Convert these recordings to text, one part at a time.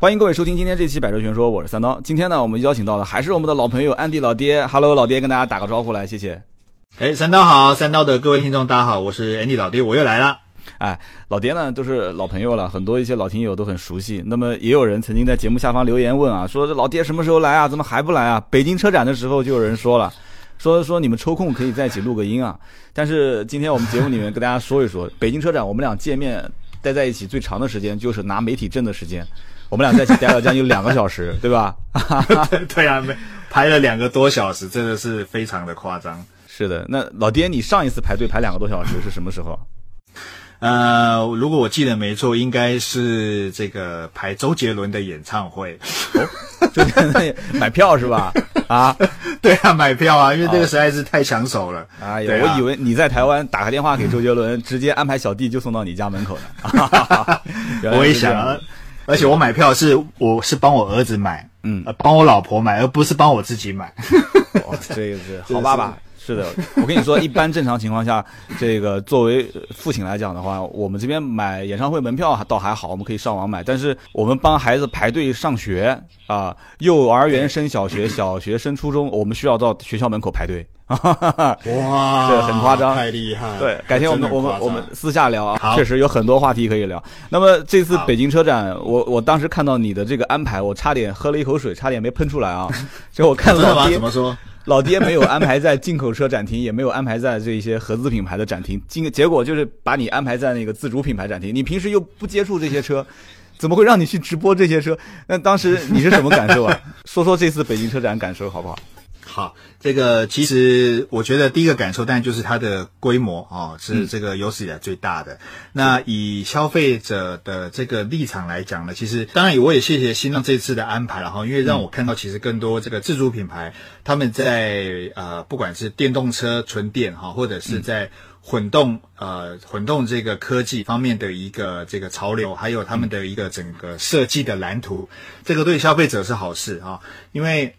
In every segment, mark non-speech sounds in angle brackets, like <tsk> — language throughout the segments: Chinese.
欢迎各位收听今天这期《百车全说》，我是三刀。今天呢，我们邀请到的还是我们的老朋友安迪老爹。Hello，老爹，跟大家打个招呼来，谢谢。哎，三刀好，三刀的各位听众大家好，我是 Andy 老爹，我又来了。哎，老爹呢都是老朋友了，很多一些老听友都很熟悉。那么也有人曾经在节目下方留言问啊，说这老爹什么时候来啊？怎么还不来啊？北京车展的时候就有人说了，说说你们抽空可以在一起录个音啊。但是今天我们节目里面跟大家说一说，北京车展我们俩见面待在一起最长的时间就是拿媒体证的时间，我们俩在一起待了将近两个小时，<laughs> 对吧？<laughs> 对啊，排了两个多小时，真的是非常的夸张。是的，那老爹，你上一次排队排两个多小时是什么时候？呃，如果我记得没错，应该是这个排周杰伦的演唱会。周杰伦买票是吧？啊，<laughs> 对啊，买票啊，因为这个实在是太抢手了。哎呀，我以为你在台湾打个电话给周杰伦，直接安排小弟就送到你家门口了。我也想，而且我买票是我是帮我儿子买，嗯，帮我老婆买，而不是帮我自己买。<laughs> 这个是好爸爸。是的，我跟你说，一般正常情况下，这个作为父亲来讲的话，我们这边买演唱会门票倒还好，我们可以上网买。但是我们帮孩子排队上学啊，幼儿园升小学，小学升初中，我们需要到学校门口排队。<laughs> 哇，这很夸张，太厉害。对，改天我们我们我们私下聊啊，确实有很多话题可以聊。那么这次北京车展，我我当时看到你的这个安排，我差点喝了一口水，差点没喷出来啊！<laughs> 就我看到怎么说？老爹没有安排在进口车展厅，也没有安排在这些合资品牌的展厅，结结果就是把你安排在那个自主品牌展厅。你平时又不接触这些车，怎么会让你去直播这些车？那当时你是什么感受啊？<laughs> 说说这次北京车展感受好不好？好，这个其实我觉得第一个感受，当然就是它的规模哦，是这个有史以来最大的。那以消费者的这个立场来讲呢，其实当然我也谢谢新浪这次的安排了哈，因为让我看到其实更多这个自主品牌他们在呃不管是电动车纯电哈，或者是在混动呃混动这个科技方面的一个这个潮流，还有他们的一个整个设计的蓝图，这个对消费者是好事啊，因为。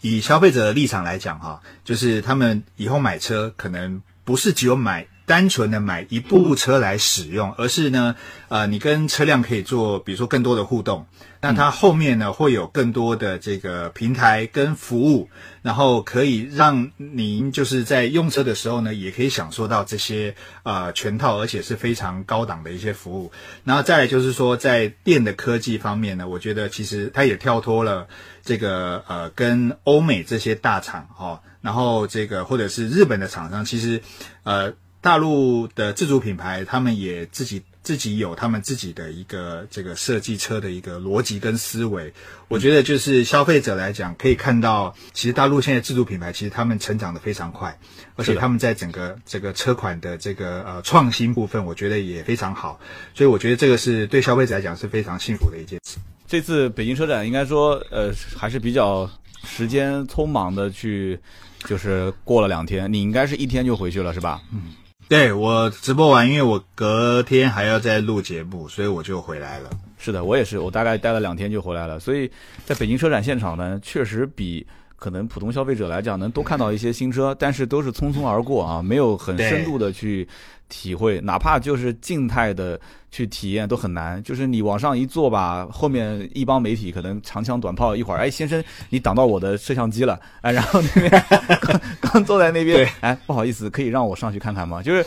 以消费者的立场来讲，哈，就是他们以后买车可能不是只有买单纯的买一部车来使用，而是呢，呃，你跟车辆可以做，比如说更多的互动。那它后面呢会有更多的这个平台跟服务，然后可以让您就是在用车的时候呢，也可以享受到这些呃全套，而且是非常高档的一些服务。然后再来就是说，在电的科技方面呢，我觉得其实它也跳脱了这个呃跟欧美这些大厂哈，然后这个或者是日本的厂商，其实呃大陆的自主品牌他们也自己。自己有他们自己的一个这个设计车的一个逻辑跟思维，我觉得就是消费者来讲可以看到，其实大陆现在自主品牌其实他们成长的非常快，而且他们在整个这个车款的这个呃创新部分，我觉得也非常好，所以我觉得这个是对消费者来讲是非常幸福的一件事。这次北京车展应该说呃还是比较时间匆忙的去，就是过了两天，你应该是一天就回去了是吧？嗯。对我直播完，因为我隔天还要再录节目，所以我就回来了。是的，我也是，我大概待了两天就回来了。所以在北京车展现场呢，确实比可能普通消费者来讲能多看到一些新车，但是都是匆匆而过啊，没有很深度的去。体会，哪怕就是静态的去体验都很难。就是你往上一坐吧，后面一帮媒体可能长枪短炮，一会儿，哎，先生，你挡到我的摄像机了，哎，然后那边 <laughs> 刚刚坐在那边，哎，不好意思，可以让我上去看看吗？就是，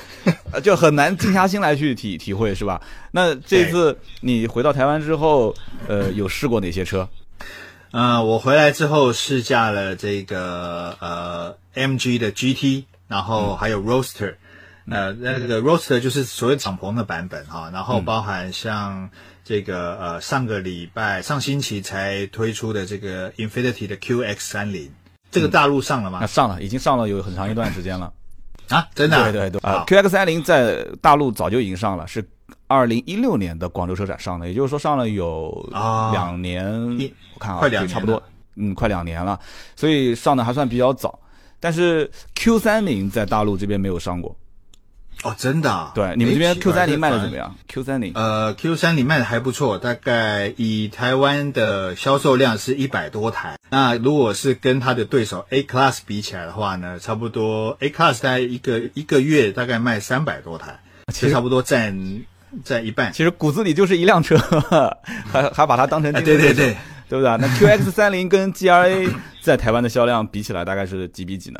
就很难静下心来去体体会，是吧？那这次你回到台湾之后，呃，有试过哪些车？呃，我回来之后试驾了这个呃 MG 的 GT，然后还有 Roaster。那那个 Roadster 就是所谓敞篷的版本哈，然后包含像这个呃上个礼拜上星期才推出的这个 Infinity 的 QX 三零，这个大陆上了吗？上了，已经上了有很长一段时间了。啊，真的？对对对啊，QX 三零在大陆早就已经上了，是二零一六年的广州车展上的，也就是说上了有两年，我看啊，快两差不多，嗯，快两年了，所以上的还算比较早。但是 Q 三零在大陆这边没有上过。哦，真的？对，你们这边 Q 三零卖的怎么样？Q 三零，呃，Q 三零卖的还不错，大概以台湾的销售量是一百多台。那如果是跟它的对手 A Class 比起来的话呢，差不多 A Class 大概一个一个月大概卖三百多台，其实差不多占在一半。其实骨子里就是一辆车，<laughs> 还还把它当成对对对，对不对？那 QX 三零跟 GRA 在台湾的销量比起来，大概是几比几呢？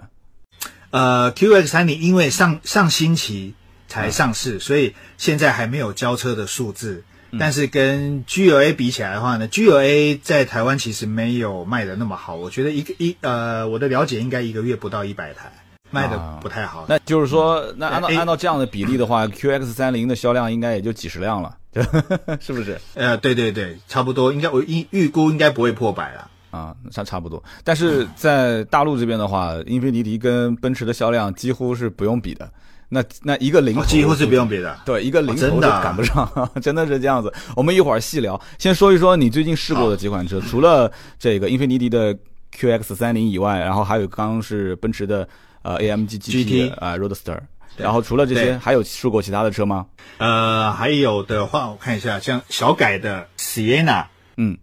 呃，QX 三零因为上上星期才上市，所以现在还没有交车的数字。但是跟 GLA 比起来的话呢，GLA 在台湾其实没有卖的那么好。我觉得一个一呃，我的了解应该一个月不到一百台，卖的不太好。那就是说，那按照按照这样的比例的话，<laughs> QX 三零的销量应该也就几十辆了，<laughs> 是不是？呃，对对对，差不多，应该我预预估应该不会破百了。啊，差差不多。但是在大陆这边的话，英菲尼迪跟奔驰的销量几乎是不用比的。那那一个零头几乎是不用比的，对，一个零头都赶不上，<laughs> 真的是这样子。我们一会儿细聊，先说一说你最近试过的几款车，除了这个英菲尼迪的 QX 三零以外，然后还有刚刚是奔驰的呃 AMG GT 啊 Roadster，然后除了这些，还有试过其他的车吗？呃，还有的话，我看一下，像小改的 Sienna，嗯，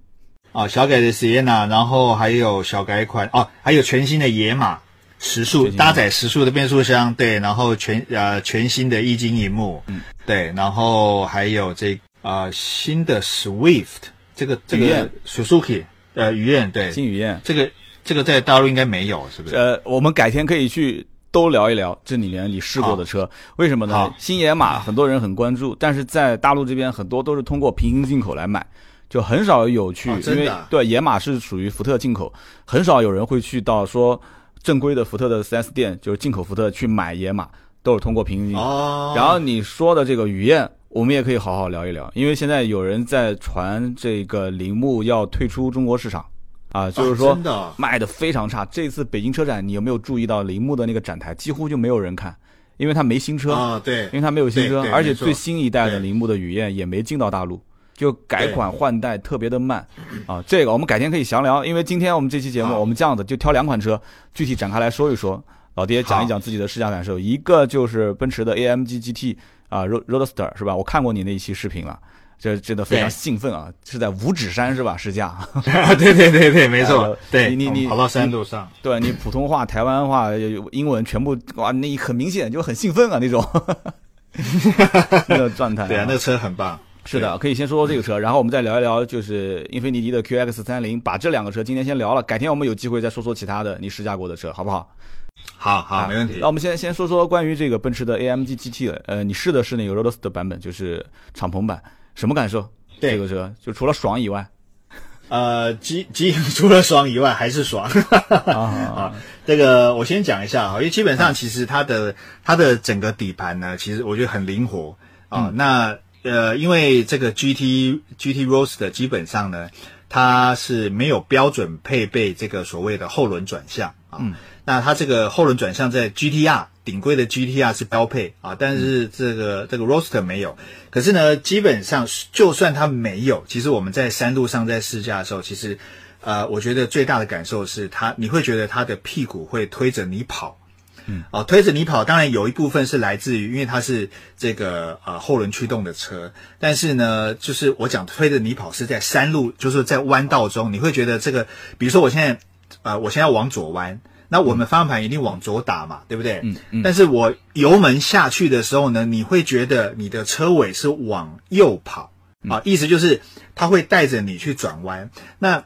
啊，小改的 Sienna，然后还有小改款，哦，还有全新的野马。时速搭载时速的变速箱，对，然后全呃全新的液晶荧幕，嗯，对，然后还有这啊新的 Swift 这个这个 Suzuki 呃雨燕对。新雨燕。这个这个在大陆应该没有是不是？呃，我们改天可以去都聊一聊这里面你试过的车，为什么呢？新野马很多人很关注，但是在大陆这边很多都是通过平行进口来买，就很少有去，因为对野马是属于福特进口，很少有人会去到说。正规的福特的 4S 店就是进口福特去买野马，都是通过平行进口。然后你说的这个雨燕，我们也可以好好聊一聊，因为现在有人在传这个铃木要退出中国市场，啊，就是说卖的非常差。这次北京车展，你有没有注意到铃木的那个展台几乎就没有人看，因为它没新车啊，对，因为它没有新车，而且最新一代的铃木的雨燕也没进到大陆。就改款换代特别的慢，啊，这个我们改天可以详聊。因为今天我们这期节目，我们这样子就挑两款车，具体展开来说一说。老爹讲一讲自己的试驾感受。一个就是奔驰的 AMG GT 啊，Roadster 是吧？我看过你那一期视频了，这真的非常兴奋啊！是在五指山是吧？试驾？<laughs> 对对对对，没错。对，你你跑到山路上，对你普通话、台湾话、英文全部哇，那很明显就很兴奋啊那种 <laughs> 那个状态。对啊，那个车很棒。是的，可以先说说这个车，然后我们再聊一聊，就是英菲尼迪的 QX 三零，把这两个车今天先聊了，改天我们有机会再说说其他的你试驾过的车，好不好？好好，没问题。那我们先先说说关于这个奔驰的 AMG GT 呃，你试的是那个 Roadster 版本，就是敞篷版，什么感受？这个车就除了爽以外，呃，基基 <laughs> 除了爽以外还是爽。<laughs> 啊，这个我先讲一下啊，因为基本上其实它的它的整个底盘呢，其实我觉得很灵活啊，那。呃，因为这个 GT GT Roadster 基本上呢，它是没有标准配备这个所谓的后轮转向啊。嗯。那它这个后轮转向在 GTR 顶规的 GTR 是标配啊，但是这个这个 Roadster 没有。可是呢，基本上就算它没有，其实我们在山路上在试驾的时候，其实呃，我觉得最大的感受是它，你会觉得它的屁股会推着你跑。嗯，哦，推着你跑，当然有一部分是来自于，因为它是这个呃后轮驱动的车，但是呢，就是我讲推着你跑是在山路，就是在弯道中，你会觉得这个，比如说我现在，呃，我现在往左弯，那我们方向盘一定往左打嘛，对不对？嗯嗯。但是我油门下去的时候呢，你会觉得你的车尾是往右跑，啊，意思就是它会带着你去转弯。那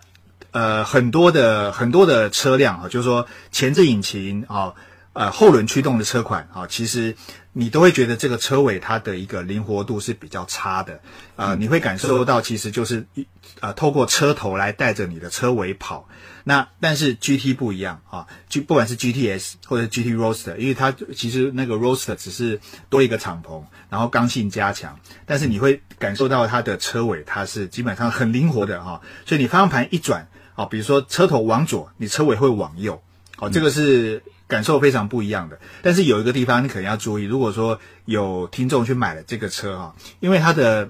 呃，很多的很多的车辆啊，就是说前置引擎啊。呃，后轮驱动的车款啊，其实你都会觉得这个车尾它的一个灵活度是比较差的，啊，你会感受到其实就是一呃，透过车头来带着你的车尾跑。那但是 GT 不一样啊，就不管是 GTS 或者 GT Roadster，因为它其实那个 Roadster 只是多一个敞篷，然后刚性加强，但是你会感受到它的车尾它是基本上很灵活的哈，所以你方向盘一转啊，比如说车头往左，你车尾会往右，哦，这个是。感受非常不一样的，但是有一个地方你可能要注意，如果说有听众去买了这个车哈，因为它的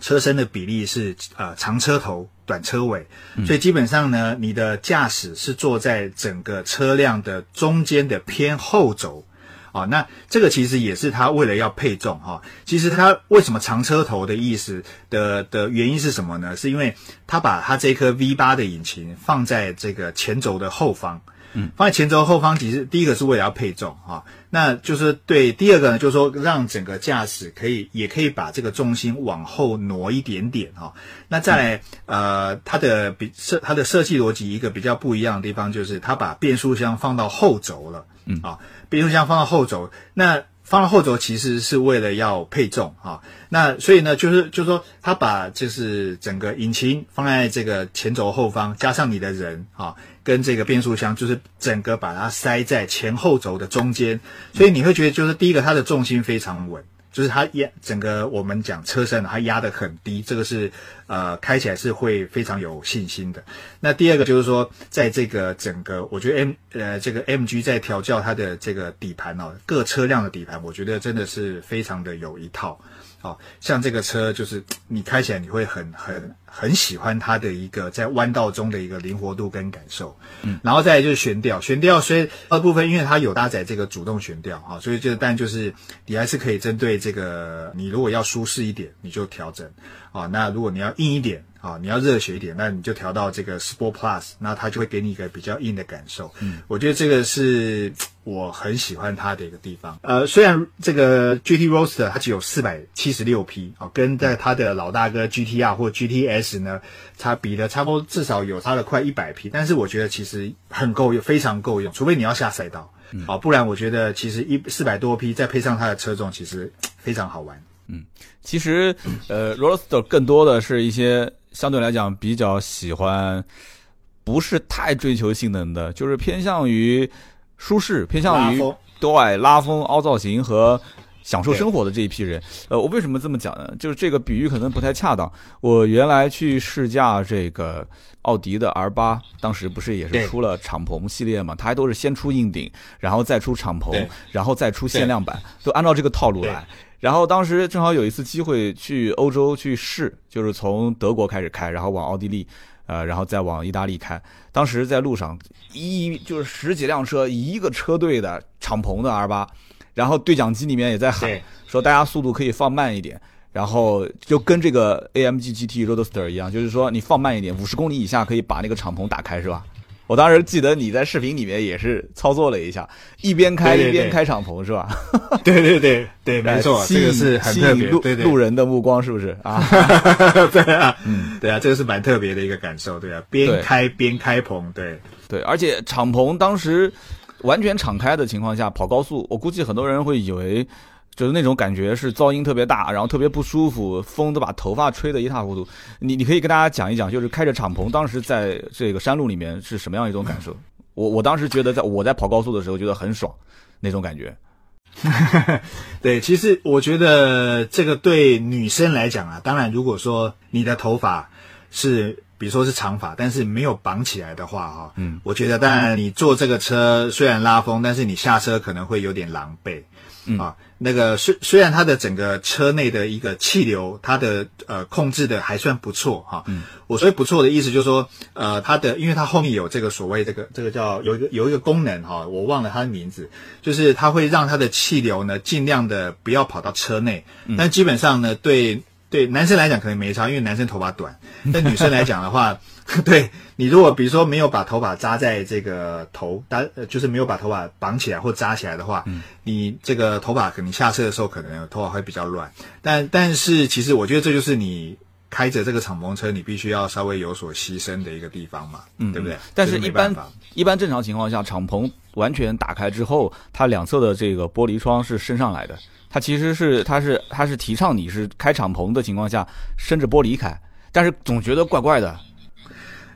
车身的比例是呃长车头短车尾，所以基本上呢，你的驾驶是坐在整个车辆的中间的偏后轴哦，那这个其实也是它为了要配重哈，其实它为什么长车头的意思的的原因是什么呢？是因为它把它这颗 V 八的引擎放在这个前轴的后方。嗯，放在前轴后方，其实第一个是为了要配重啊，那就是对。第二个呢，就是说让整个驾驶可以也可以把这个重心往后挪一点点哈。那再来，呃，它的比设它的设计逻辑一个比较不一样的地方，就是它把变速箱放到后轴了，嗯啊，变速箱放到后轴，那。放到后轴其实是为了要配重啊，那所以呢，就是就是说，他把就是整个引擎放在这个前轴后方，加上你的人啊，跟这个变速箱，就是整个把它塞在前后轴的中间，所以你会觉得就是第一个，它的重心非常稳。就是它压整个我们讲车身，它压得很低，这个是呃开起来是会非常有信心的。那第二个就是说，在这个整个，我觉得 M 呃这个 MG 在调教它的这个底盘哦，各车辆的底盘，我觉得真的是非常的有一套。哦，像这个车就是 <tsk> 你开起来你会很很很喜欢它的一个在弯道中的一个灵活度跟感受，嗯，然后再就是悬吊，悬吊所以二部分因为它有搭载这个主动悬吊哈，所以就但就是你还是可以针对这个你如果要舒适一点你就调整，啊，那如果你要硬一点。啊，你要热血一点，那你就调到这个 Sport Plus，那它就会给你一个比较硬的感受。嗯，我觉得这个是我很喜欢它的一个地方。呃，虽然这个 GT Roadster 它只有四百七十六匹啊，跟在它的老大哥 GTR 或 GTS 呢，它比的差不多，至少有它的快一百匹。但是我觉得其实很够用，非常够用，除非你要下赛道，啊，不然我觉得其实一四百多匹再配上它的车重，其实非常好玩。嗯，其实呃，Roadster 更多的是一些。相对来讲比较喜欢，不是太追求性能的，就是偏向于舒适，偏向于对拉风、凹造型和享受生活的这一批人。呃，我为什么这么讲呢？就是这个比喻可能不太恰当。我原来去试驾这个奥迪的 R 八，当时不是也是出了敞篷系列嘛？它还都是先出硬顶，然后再出敞篷，然后再出限量版，都按照这个套路来。然后当时正好有一次机会去欧洲去试，就是从德国开始开，然后往奥地利，呃，然后再往意大利开。当时在路上一就是十几辆车，一个车队的敞篷的 R 八，然后对讲机里面也在喊说大家速度可以放慢一点，然后就跟这个 AMG GT Roadster 一样，就是说你放慢一点，五十公里以下可以把那个敞篷打开，是吧？我当时记得你在视频里面也是操作了一下，一边开一边开敞篷是吧？对对对对，<laughs> 没错，这个是很特别，路路人的目光是不是？啊？<laughs> 对啊，嗯，对啊，这个是蛮特别的一个感受，对啊，边开边开篷，对。对，而且敞篷当时完全敞开的情况下跑高速，我估计很多人会以为。就是那种感觉是噪音特别大，然后特别不舒服，风都把头发吹得一塌糊涂。你你可以跟大家讲一讲，就是开着敞篷，当时在这个山路里面是什么样一种感受？我我当时觉得，在我在跑高速的时候觉得很爽，那种感觉。<laughs> 对，其实我觉得这个对女生来讲啊，当然如果说你的头发是比如说是长发，但是没有绑起来的话，哈，嗯，我觉得当然你坐这个车虽然拉风，但是你下车可能会有点狼狈。嗯啊，那个虽虽然它的整个车内的一个气流，它的呃控制的还算不错哈。嗯，我所以不错的意思就是说，呃，它的因为它后面有这个所谓这个这个叫有一个有一个功能哈，我忘了它的名字，就是它会让它的气流呢尽量的不要跑到车内，但基本上呢对。对男生来讲可能没差，因为男生头发短。但女生来讲的话，<laughs> 对你如果比如说没有把头发扎在这个头，搭就是没有把头发绑起来或扎起来的话，你这个头发可能下车的时候可能头发会比较乱。但但是其实我觉得这就是你开着这个敞篷车，你必须要稍微有所牺牲的一个地方嘛，对不对？但是一般一般正常情况下，敞篷完全打开之后，它两侧的这个玻璃窗是升上来的。它其实是，它是，它是提倡你是开敞篷的情况下，伸着玻璃开，但是总觉得怪怪的。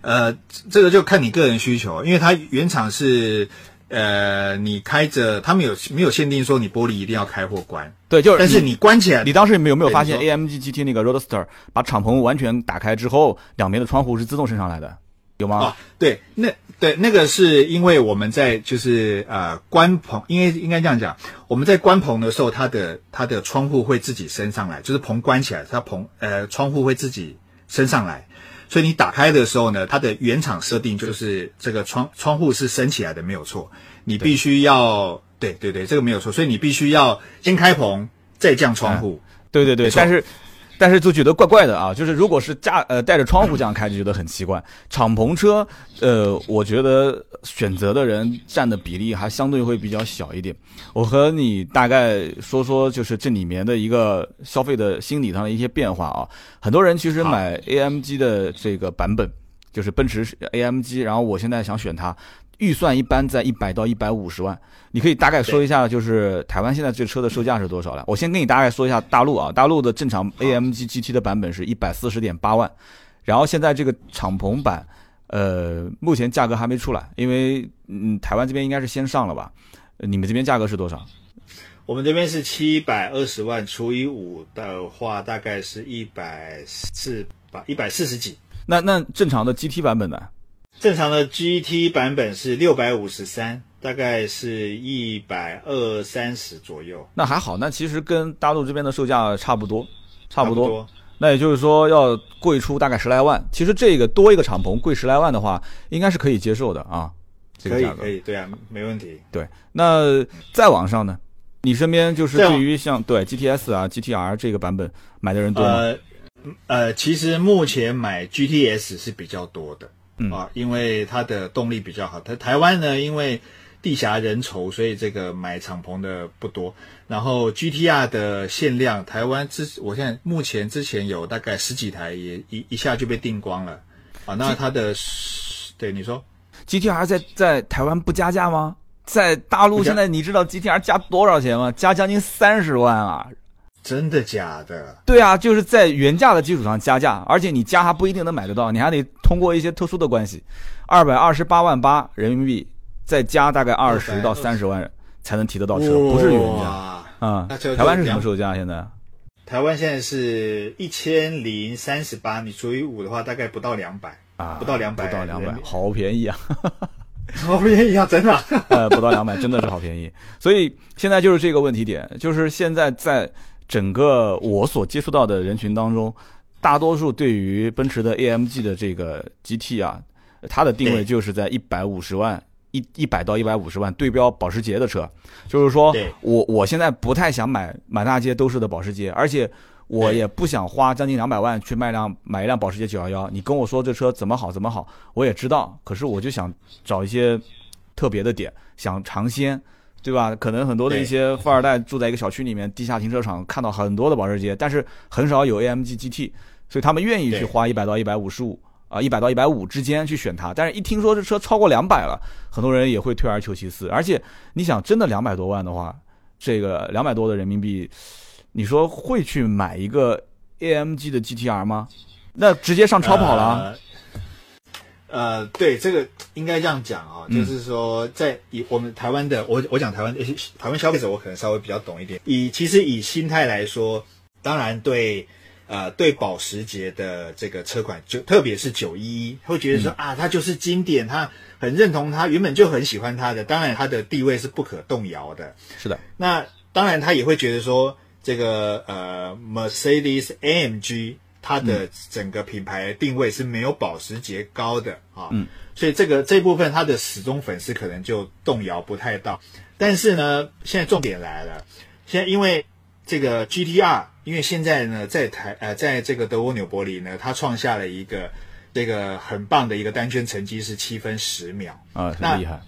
呃，这个就看你个人需求，因为它原厂是，呃，你开着，他们有没有限定说你玻璃一定要开或关？对，就是，但是你关起来，你当时有没有发现 AMG GT 那个 Roadster 把敞篷完全打开之后，两边的窗户是自动升上来的？有吗？啊，对，那对那个是因为我们在就是呃关棚，因为应该这样讲，我们在关棚的时候，它的它的窗户会自己升上来，就是棚关起来，它棚呃窗户会自己升上来，所以你打开的时候呢，它的原厂设定就是这个窗窗户是升起来的，没有错，你必须要对对对，这个没有错，所以你必须要先开棚再降窗户，对对对，但是。但是就觉得怪怪的啊，就是如果是架呃带着窗户这样开，就觉得很奇怪。敞篷车，呃，我觉得选择的人占的比例还相对会比较小一点。我和你大概说说，就是这里面的一个消费的心理上的一些变化啊。很多人其实买 AMG 的这个版本，就是奔驰 AMG，然后我现在想选它。预算一般在一百到一百五十万，你可以大概说一下，就是台湾现在这车的售价是多少了？我先跟你大概说一下大陆啊，大陆的正常 AMG GT 的版本是一百四十点八万，然后现在这个敞篷版，呃，目前价格还没出来，因为嗯，台湾这边应该是先上了吧？你们这边价格是多少？我们这边是七百二十万除以五的话，大概是一百四吧，一百四十几。那那正常的 GT 版本呢？正常的 GT 版本是六百五十三，大概是一百二三十左右。那还好，那其实跟大陆这边的售价差不多，差不多。那也就是说要贵出大概十来万。其实这个多一个敞篷贵十来万的话，应该是可以接受的啊。这个价格可以，对啊，没问题。对，那再往上呢？你身边就是对于像对 GTS 啊、GTR 这个版本买的人多吗？呃，呃，其实目前买 GTS 是比较多的。嗯啊，因为它的动力比较好。它台湾呢，因为地狭人稠，所以这个买敞篷的不多。然后 GTR 的限量，台湾之我现在目前之前有大概十几台，也一一下就被订光了。啊，那它的对你说，GTR 在在台湾不加价吗？在大陆现在你知道 GTR 加多少钱吗？加将近三十万啊！真的假的？对啊，就是在原价的基础上加价，而且你加还不一定能买得到，你还得通过一些特殊的关系，二百二十八万八人民币，再加大概二十到三十万才能提得到车，不是原价啊。台湾是什么售价？现在？台湾现在是一千零三十八，你除以五的话，大概不到两百啊，不到两百，不到两百，好便宜啊，<laughs> 好便宜啊，真的，<laughs> 呃，不到两百，真的是好便宜。所以现在就是这个问题点，就是现在在。整个我所接触到的人群当中，大多数对于奔驰的 AMG 的这个 GT 啊，它的定位就是在一百五十万一一百到一百五十万对标保时捷的车，就是说我我现在不太想买满大街都是的保时捷，而且我也不想花将近两百万去卖辆买一辆保时捷911。你跟我说这车怎么好怎么好，我也知道，可是我就想找一些特别的点，想尝鲜。对吧？可能很多的一些富二代住在一个小区里面，地下停车场看到很多的保时捷，但是很少有 AMG GT，所以他们愿意去花一百到一百五十五啊，一百到一百五之间去选它。但是一听说这车超过两百了，很多人也会退而求其次。而且你想，真的两百多万的话，这个两百多的人民币，你说会去买一个 AMG 的 GTR 吗？那直接上超跑了。呃，对，这个应该这样讲啊，就是说，在以我们台湾的，我我讲台湾台湾消费者，我可能稍微比较懂一点。以其实以心态来说，当然对，呃，对保时捷的这个车款，就特别是九一一，会觉得说啊，它就是经典，他很认同它，原本就很喜欢它的，当然它的地位是不可动摇的。是的，那当然他也会觉得说，这个呃，Mercedes AMG。它的整个品牌定位是没有保时捷高的啊，嗯，所以这个这部分它的始终粉丝可能就动摇不太到。但是呢，现在重点来了，现在因为这个 GTR，因为现在呢在台呃在这个德国纽博里呢，它创下了一个这个很棒的一个单圈成绩是七分十秒啊，很厉害。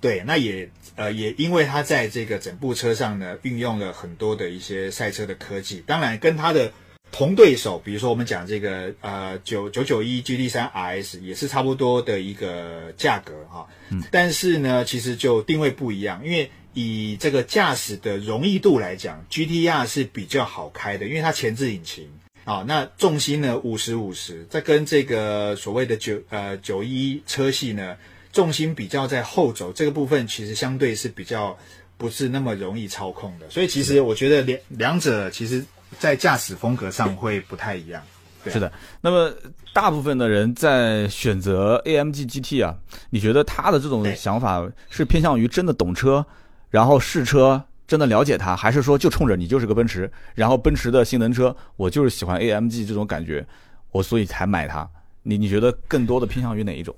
对，那也呃也因为它在这个整部车上呢运用了很多的一些赛车的科技，当然跟它的。同对手，比如说我们讲这个呃九九九一 GT 三 RS 也是差不多的一个价格哈，嗯，但是呢，其实就定位不一样，因为以这个驾驶的容易度来讲，GTR 是比较好开的，因为它前置引擎。啊，那重心呢五十五十，再跟这个所谓的九呃九一车系呢，重心比较在后轴这个部分，其实相对是比较不是那么容易操控的，所以其实我觉得两两者其实。在驾驶风格上会不太一样，是的。那么大部分的人在选择 AMG GT 啊，你觉得他的这种想法是偏向于真的懂车，然后试车，真的了解它，还是说就冲着你就是个奔驰，然后奔驰的性能车，我就是喜欢 AMG 这种感觉，我所以才买它？你你觉得更多的偏向于哪一种？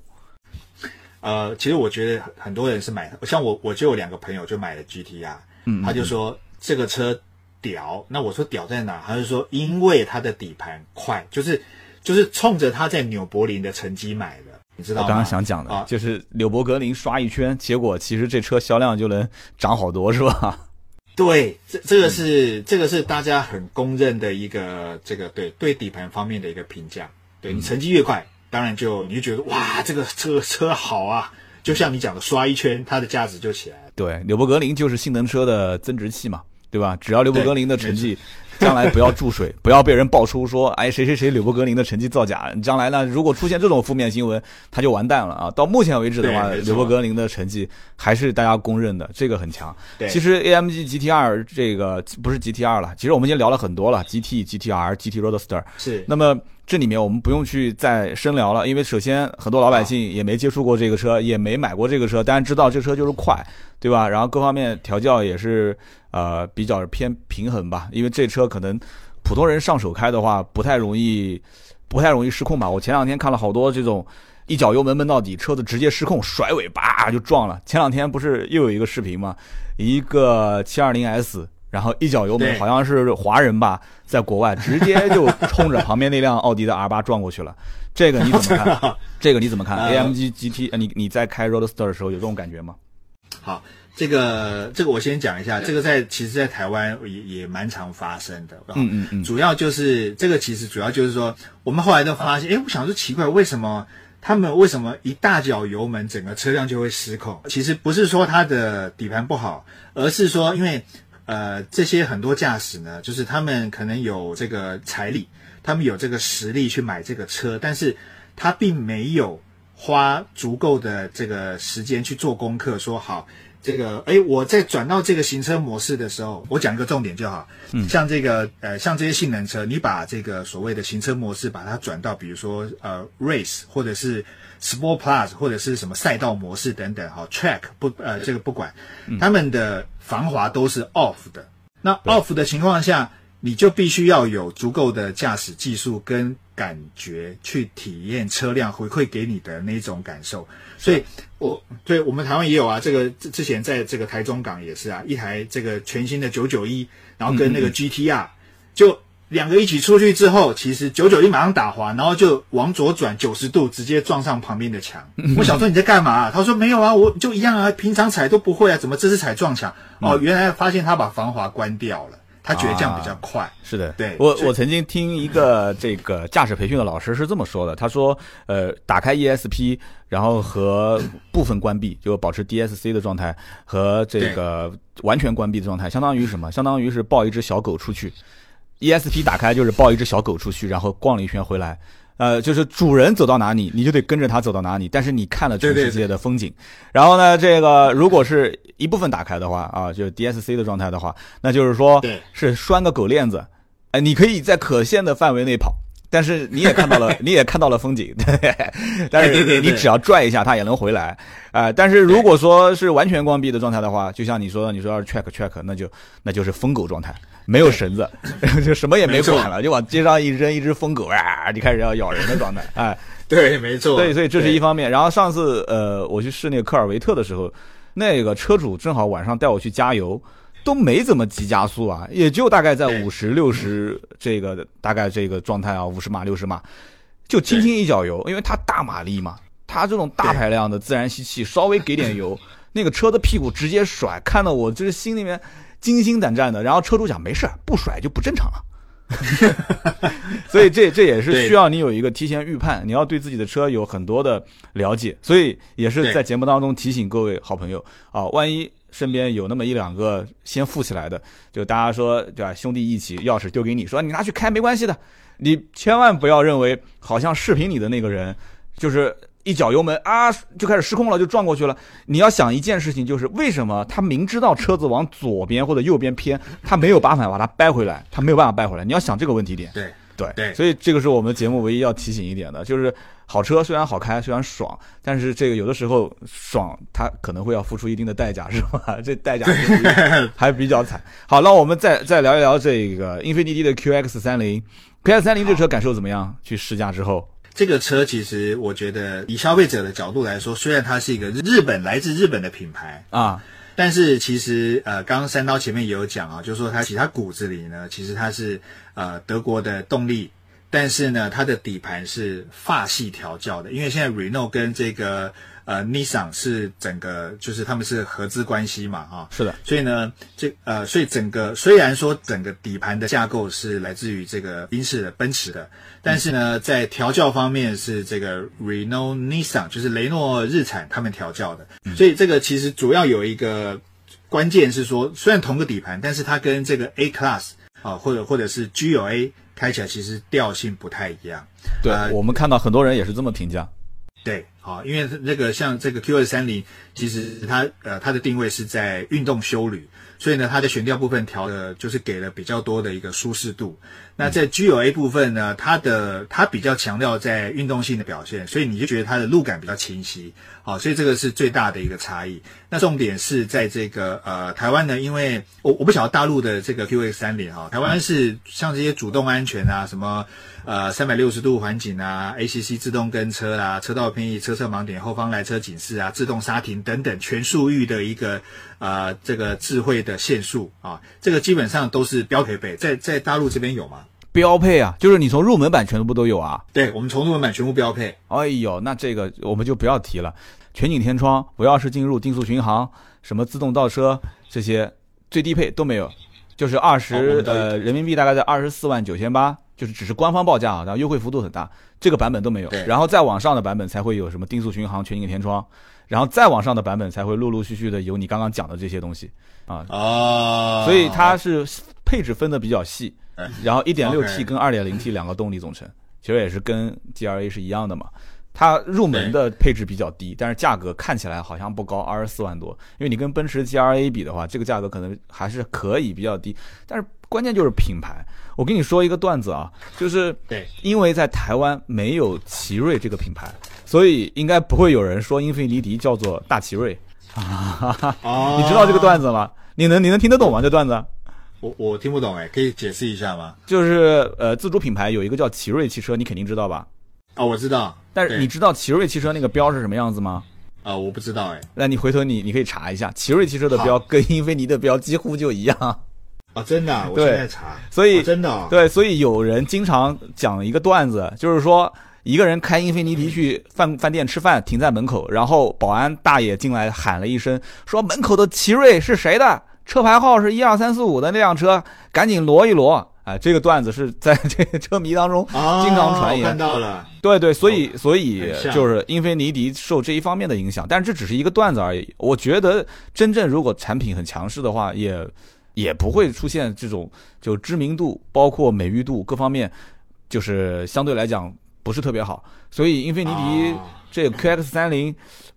呃，其实我觉得很多人是买，像我我就有两个朋友就买了 GT 啊，嗯，他就说这个车。屌。那我说屌在哪？他就说因为它的底盘快，就是就是冲着他在纽柏林的成绩买的，你知道吗？我刚刚想讲的，啊就是纽博格林刷一圈，结果其实这车销量就能涨好多，是吧？<laughs> 对，这这个嗯是、这个是大家很公认的一个这个对对底盘方面的一个评价。对嗯你成绩越快，当然就你就觉得哇，这个这个车好啊，就像你讲的，刷一圈，它的价值就起来了。对，纽博格林就是性能车的增值器嘛，对吧？只要刘伯格林的成绩 <laughs> 将来不要注水，不要被人爆出说，哎，谁谁谁柳伯格林的成绩造假，将来呢，如果出现这种负面新闻，他就完蛋了啊！到目前为止的话，对没错纽博格林的成绩还是大家公认的，这个很强。对其实 AMG GTR 这个不是 GTR 了，其实我们已经聊了很多了，GT、GTR、GT Roadster。是，那么这里面我们不用去再深聊了，因为首先很多老百姓也没接触过这个车，也没买过这个车，但是知道这车就是快，对吧？然后各方面调教也是呃比较偏平衡吧，因为这车可能普通人上手开的话不太容易，不太容易失控吧。我前两天看了好多这种。一脚油门闷到底，车子直接失控，甩尾叭就撞了。前两天不是又有一个视频吗？一个 720S，然后一脚油门，好像是华人吧，在国外直接就冲着旁边那辆奥迪的 R 八撞过去了。这个你怎么看？<laughs> 这个你怎么看呃？AMG GT，呃你你在开 Roadster 的时候有这种感觉吗？好，这个这个我先讲一下，这个在其实，在台湾也也蛮常发生的。嗯嗯嗯，主要就是这个，其实主要就是说，我们后来都发现，哎，我想说奇怪，为什么他们为什么一大脚油门，整个车辆就会失控？其实不是说它的底盘不好，而是说因为呃这些很多驾驶呢，就是他们可能有这个财力，他们有这个实力去买这个车，但是他并没有花足够的这个时间去做功课，说好。这个，哎，我在转到这个行车模式的时候，我讲一个重点就好。嗯，像这个，呃，像这些性能车，你把这个所谓的行车模式把它转到，比如说呃，race 或者是 Sport Plus 或者是什么赛道模式等等，哈，track 不，呃，这个不管，他们的防滑都是 off 的。那 off 的情况下，你就必须要有足够的驾驶技术跟感觉去体验车辆回馈给你的那种感受。所以，我对我们台湾也有啊，这个之之前在这个台中港也是啊，一台这个全新的九九一，然后跟那个 GTR 就。两个一起出去之后，其实九九一马上打滑，然后就往左转九十度，直接撞上旁边的墙。我想说你在干嘛、他说没有啊，我就一样啊，平常踩都不会啊，怎么这次踩撞墙？哦，原来发现他把防滑关掉了，他觉得这样比较快。是的，对我我曾经听一个这个驾驶培训的老师是这么说的，他说，呃，打开 ESP，然后和部分关闭，就保持 DSC 的状态和这个完全关闭的状态，相当于什么？相当于是抱一只小狗出去，ESP 打开就是抱一只小狗出去，然后逛了一圈回来。呃，就是主人走到哪里，你就得跟着他走到哪里。但是你看了全世界的风景，然后呢，这个如果是一部分打开的话啊，就是 DSC 的状态的话，那就是说对。是拴个狗链子，哎，你可以在可限的范围内跑，但是你也看到了，<laughs> 你也看到了风景，<laughs> 对，但是你只要拽一下，它也能回来，啊、但是如果说是完全关闭的状态的话，就像你说的，你说要是 track track，那就那就是疯狗状态，没有绳子，<laughs> 就什么也没管了，就往街上一扔，一只疯狗啊，就开始要咬人的状态，哎，对，没错。对，所以这是一方面。然后上次呃，我去试那个科尔维特的时候，那个车主正好晚上带我去加油，都没怎么急加速啊，也就大概在对五十六十这个大概这个状态啊，五十码六十码，就轻轻一脚油，因为它大马力嘛，它这种大排量的自然吸气，稍微给点油，<laughs> 那个车的屁股直接甩，看得我就是心里面惊心胆战的。然后车主讲没事儿，不甩就不正常了。<laughs> 所以这这也是需要你有一个提前预判，你要对自己的车有很多的了解，所以也是在节目当中提醒各位好朋友啊，万一身边有那么一两个先富起来的，就大家说对吧，兄弟一起，钥匙丢给你，说你拿去开没关系的，你千万不要认为好像视频里的那个人就是。一脚油门啊，就开始失控了，就撞过去了。你要想一件事情，就是为什么他明知道车子往左边或者右边偏，他没有办法把它掰回来，他没有办法掰回来。你要想这个问题点。对对对所以这个是我们节目唯一要提醒一点的，就是好车虽然好开，虽然爽，但是这个有的时候爽，它可能会要付出一定的代价，是吧？<laughs> 这代价是还比较惨。好，那我们再再聊一聊这个英菲尼迪的 QX 三零，QX 三零这车感受怎么样？去试驾之后，这个车其实我觉得以消费者的角度来说，虽然它是一个日本来自日本的品牌，啊，但是其实呃，刚刚三刀前面也有讲啊，就是说它其实他骨子里呢，其实它是呃德国的动力，但是呢，它的底盘是法系调教的，因为现在 Renault 跟这个。呃，Nissan 是整个就是他们是合资关系嘛，哈，是的，所以呢，这呃，所以整个虽然说整个底盘的架构是来自于这个英式的奔驰的，但是呢，在调教方面是这个 Renault Nissan 就是雷诺日产他们调教的，所以这个其实主要有一个关键是说，虽然同个底盘，但是它跟这个 A Class 啊，或者或者是 G 有 A 开起来其实调性不太一样。对，我们看到很多人也是这么评价。对，好，因为那个像这个 Q 二三零，其实它呃它的定位是在运动休旅，所以呢，它的悬吊部分调的就是给了比较多的一个舒适度。那在 G 九 A 部分呢，它的它比较强调在运动性的表现，所以你就觉得它的路感比较清晰。好，所以这个是最大的一个差异。那重点是在这个呃台湾呢，因为我我不晓得大陆的这个 Q X 三零哈，台湾是像这些主动安全啊，什么呃三百六十度环景啊，A C C 自动跟车啊，车道偏移、车侧盲点、后方来车警示啊，自动刹停等等全速域的一个呃这个智慧的限速啊，这个基本上都是标配备，在在大陆这边有吗？标配啊，就是你从入门版全部都有啊。对，我们从入门版全部标配。哎呦，那这个我们就不要提了。全景天窗、无钥匙进入、定速巡航、什么自动倒车这些最低配都没有，就是二十呃人民币大概在二十四万九千八，就是只是官方报价啊，然后优惠幅度很大，这个版本都没有。然后再往上的版本才会有什么定速巡航、全景天窗，然后再往上的版本才会陆陆续续的有你刚刚讲的这些东西啊。哦。所以它是配置分的比较细。然后 1.6T 跟 2.0T 两个动力总成，其实也是跟 G R A 是一样的嘛。它入门的配置比较低，但是价格看起来好像不高，二十四万多。因为你跟奔驰 G R A 比的话，这个价格可能还是可以比较低。但是关键就是品牌。我跟你说一个段子啊，就是对，因为在台湾没有奇瑞这个品牌，所以应该不会有人说英菲尼迪叫做大奇瑞。<laughs> 哦，你知道这个段子吗？你能你能听得懂吗？这段子？我我听不懂哎，可以解释一下吗？就是呃，自主品牌有一个叫奇瑞汽车，你肯定知道吧？啊，我知道。但是你知道奇瑞汽车那个标是什么样子吗？啊，我不知道哎。那你回头你你可以查一下，奇瑞汽车的标跟英菲尼的标几乎就一样。啊，真的？我现在查。所以真的。对，所以有人经常讲一个段子，就是说一个人开英菲尼迪去饭饭店吃饭，停在门口，然后保安大爷进来喊了一声，说门口的奇瑞是谁的？车牌号是一二三四五的那辆车，赶紧挪一挪！哎，这个段子是在 <laughs> 这个车迷当中经常传言。看到了，对对，所以所以就是英菲尼迪受这一方面的影响，但是这只是一个段子而已。我觉得真正如果产品很强势的话，也也不会出现这种就知名度、包括美誉度各方面，就是相对来讲不是特别好。所以英菲尼迪这个 QX 三零。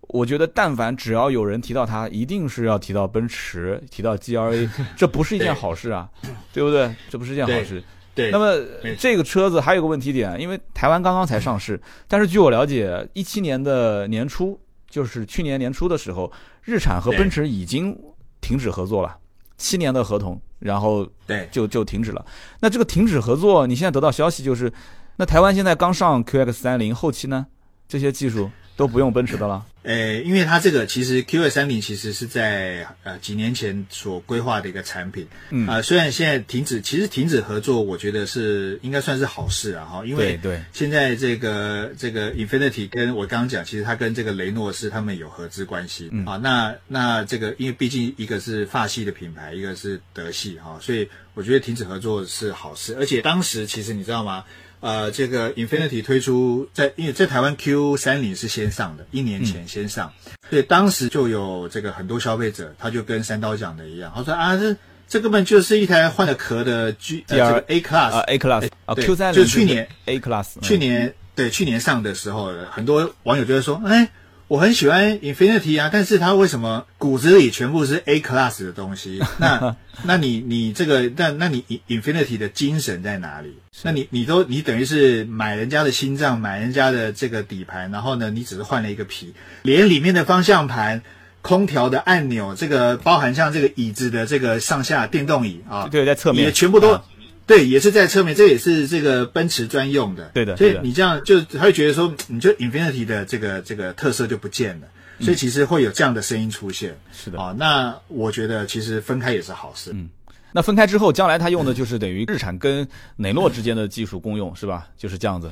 我觉得，但凡只要有人提到它，一定是要提到奔驰，提到 GLA，<laughs> 这不是一件好事啊，对不对？这不是一件好事。对。那么这个车子还有个问题点，因为台湾刚刚才上市，但是据我了解，一七年的年初，就是去年年初的时候，日产和奔驰已经停止合作了，七年的合同，然后对就就停止了。那这个停止合作，你现在得到消息就是，那台湾现在刚上 QX 三零，后期呢？这些技术都不用奔驰的了。呃，因为它这个其实 QX 三零其实是在呃几年前所规划的一个产品，嗯。啊，虽然现在停止，其实停止合作，我觉得是应该算是好事啊，哈，因为对现在这个这个 Infinity 跟我刚刚讲，其实它跟这个雷诺是他们有合资关系。嗯。啊，那那这个因为毕竟一个是法系的品牌，一个是德系哈，所以我觉得停止合作是好事，而且当时其实你知道吗？呃，这个 Infinity 推出在，因为在台湾 Q 三零是先上的，一年前先上，所以当时就有这个很多消费者，他就跟三刀讲的一样，他说啊，这这根本就是一台换了壳的 G 这个 A Class 啊 A Class 啊 Q 三零，就去年 A Class，去年对去年上的时候，很多网友就会说，哎。我很喜欢 Infinity 啊，但是它为什么骨子里全部是 A Class 的东西？<laughs> 那那你你这个那那你 Infinity 的精神在哪里？那你你都你等于是买人家的心脏，买人家的这个底盘，然后呢，你只是换了一个皮，连里面的方向盘、空调的按钮，这个包含像这个椅子的这个上下电动椅啊，对，在侧面也全部都对，也是在侧面，这也是这个奔驰专用的。对的，所以你这样就他会觉得说，你就 Infinity 的这个这个特色就不见了，所以其实会有这样的声音出现。是的啊，那我觉得其实分开也是好事。嗯，那分开之后，将来它用的就是等于日产跟雷诺之间的技术共用，是吧？就是这样子。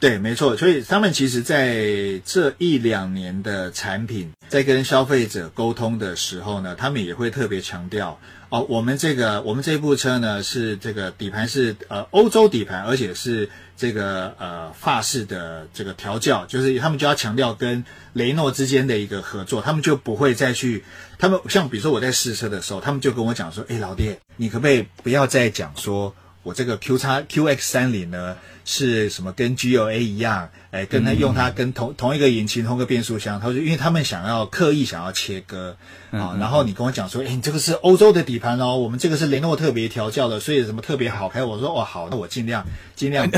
对，没错，所以他们其实在这一两年的产品在跟消费者沟通的时候呢，他们也会特别强调哦，我们这个我们这部车呢是这个底盘是呃欧洲底盘，而且是这个呃法式的这个调教，就是他们就要强调跟雷诺之间的一个合作，他们就不会再去，他们像比如说我在试车的时候，他们就跟我讲说，哎，老爹，你可不可以不要再讲说我这个 Q 叉 QX 三零呢？是什么跟 G L A 一样？哎，跟他用它跟同同一个引擎、同一个变速箱，他说，因为他们想要刻意想要切割啊。然后你跟我讲说，哎，你这个是欧洲的底盘哦，我们这个是雷诺特别调教的，所以什么特别好开。我说哦，好，那我尽量尽量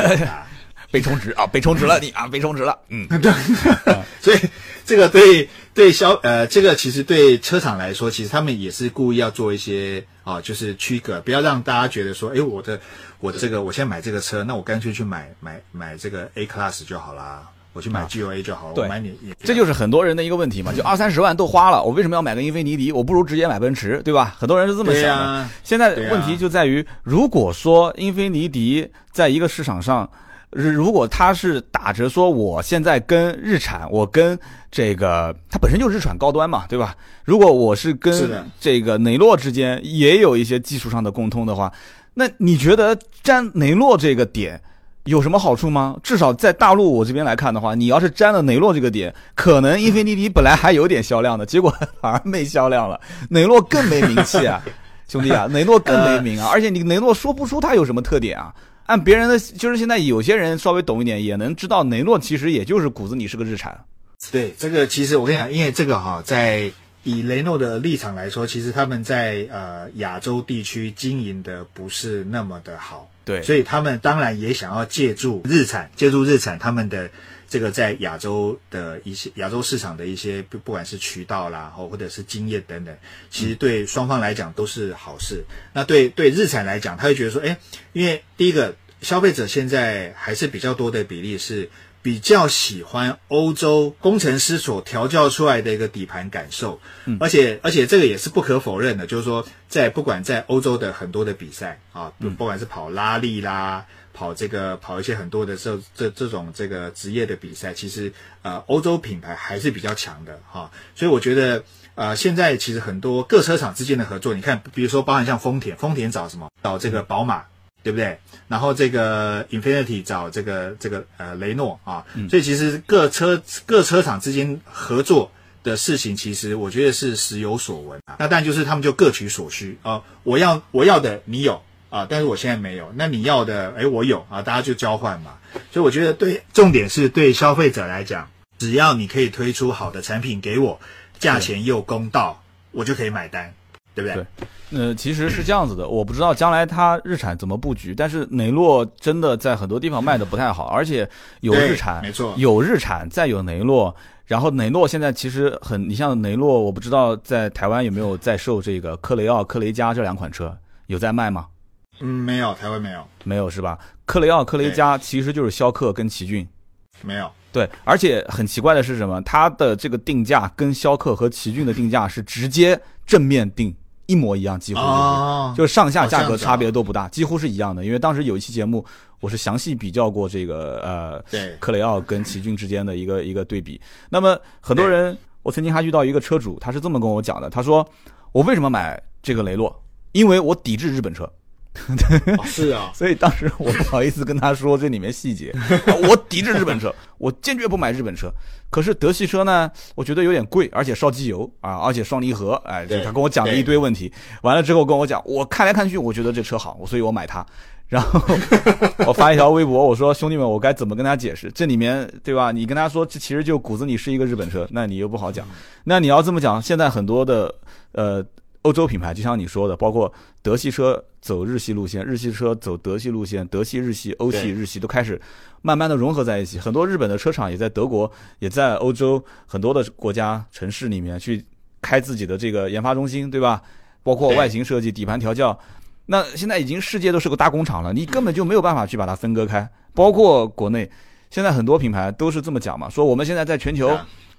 被充值啊，被充值了你啊，被充值了。嗯，<laughs> 对，<laughs> 所以这个对对消呃，这个其实对车厂来说，其实他们也是故意要做一些啊，就是区隔，不要让大家觉得说，哎，我的。我的这个，我现在买这个车，那我干脆去买买买这个 A Class 就好啦，我去买 G O A 就好了。对，买你，这就是很多人的一个问题嘛，就二三十万都花了，我为什么要买个英菲尼迪？我不如直接买奔驰，对吧？很多人是这么想的。现在问题就在于，如果说英菲尼迪在一个市场上，如果他是打着说我现在跟日产，我跟这个它本身就是日产高端嘛，对吧？如果我是跟这个雷诺之间也有一些技术上的共通的话。那你觉得沾雷诺这个点有什么好处吗？至少在大陆我这边来看的话，你要是沾了雷诺这个点，可能英菲尼迪本来还有点销量的，结果反而没销量了，雷诺更没名气啊，<laughs> 兄弟啊，雷诺更没名啊，而且你雷诺说不出它有什么特点啊。按别人的，就是现在有些人稍微懂一点，也能知道雷诺其实也就是骨子里是个日产。对，这个其实我跟你讲，因为这个哈在。以雷诺的立场来说，其实他们在呃亚洲地区经营的不是那么的好，对，所以他们当然也想要借助日产，借助日产他们的这个在亚洲的一些亚洲市场的一些不不管是渠道啦，或或者是经验等等，其实对双方来讲都是好事。那对对日产来讲，他会觉得说，哎，因为第一个消费者现在还是比较多的比例是。比较喜欢欧洲工程师所调教出来的一个底盘感受，而且而且这个也是不可否认的，就是说在不管在欧洲的很多的比赛啊，不管是跑拉力啦，跑这个跑一些很多的这这这种这个职业的比赛，其实呃欧洲品牌还是比较强的哈，所以我觉得呃现在其实很多各车厂之间的合作，你看比如说包含像丰田，丰田找什么找这个宝马。对不对？然后这个 Infinity 找这个这个呃雷诺啊，所以其实各车各车厂之间合作的事情，其实我觉得是时有所闻啊。那但就是他们就各取所需啊，我要我要的你有啊，但是我现在没有，那你要的哎我有啊，大家就交换嘛。所以我觉得对，重点是对消费者来讲，只要你可以推出好的产品给我，价钱又公道，我就可以买单。对不对？对，呃，其实是这样子的，我不知道将来它日产怎么布局，但是雷诺真的在很多地方卖的不太好，而且有日产，没错，有日产，再有雷诺，然后雷诺现在其实很，你像雷诺，我不知道在台湾有没有在售这个科雷傲、科雷嘉这两款车，有在卖吗？嗯，没有，台湾没有，没有是吧？克雷奥、克雷加其实就是逍客跟奇骏，没有。对，而且很奇怪的是什么？它的这个定价跟逍客和奇骏的定价是直接正面定。一模一样，几乎就是上下价格差别都不大，几乎是一样的。因为当时有一期节目，我是详细比较过这个呃，对，克雷奥跟奇骏之间的一个一个对比。那么很多人，我曾经还遇到一个车主，他是这么跟我讲的，他说我为什么买这个雷诺？因为我抵制日本车。<laughs> 是啊，<laughs> 所以当时我不好意思跟他说这里面细节。<laughs> 我抵制日本车，我坚决不买日本车。可是德系车呢，我觉得有点贵，而且烧机油啊，而且双离合，哎，他跟我讲了一堆问题。完了之后跟我讲，我看来看去，我觉得这车好，所以我买它。然后我发一条微博，我说兄弟们，我该怎么跟他解释？这里面对吧？你跟他说这其实就骨子里是一个日本车，那你又不好讲。那你要这么讲，现在很多的呃。欧洲品牌就像你说的，包括德系车走日系路线，日系车走德系路线，德系、日系、欧系、日系都开始慢慢的融合在一起。很多日本的车厂也在德国，也在欧洲很多的国家城市里面去开自己的这个研发中心，对吧？包括外形设计、底盘调教。那现在已经世界都是个大工厂了，你根本就没有办法去把它分割开。包括国内，现在很多品牌都是这么讲嘛，说我们现在在全球，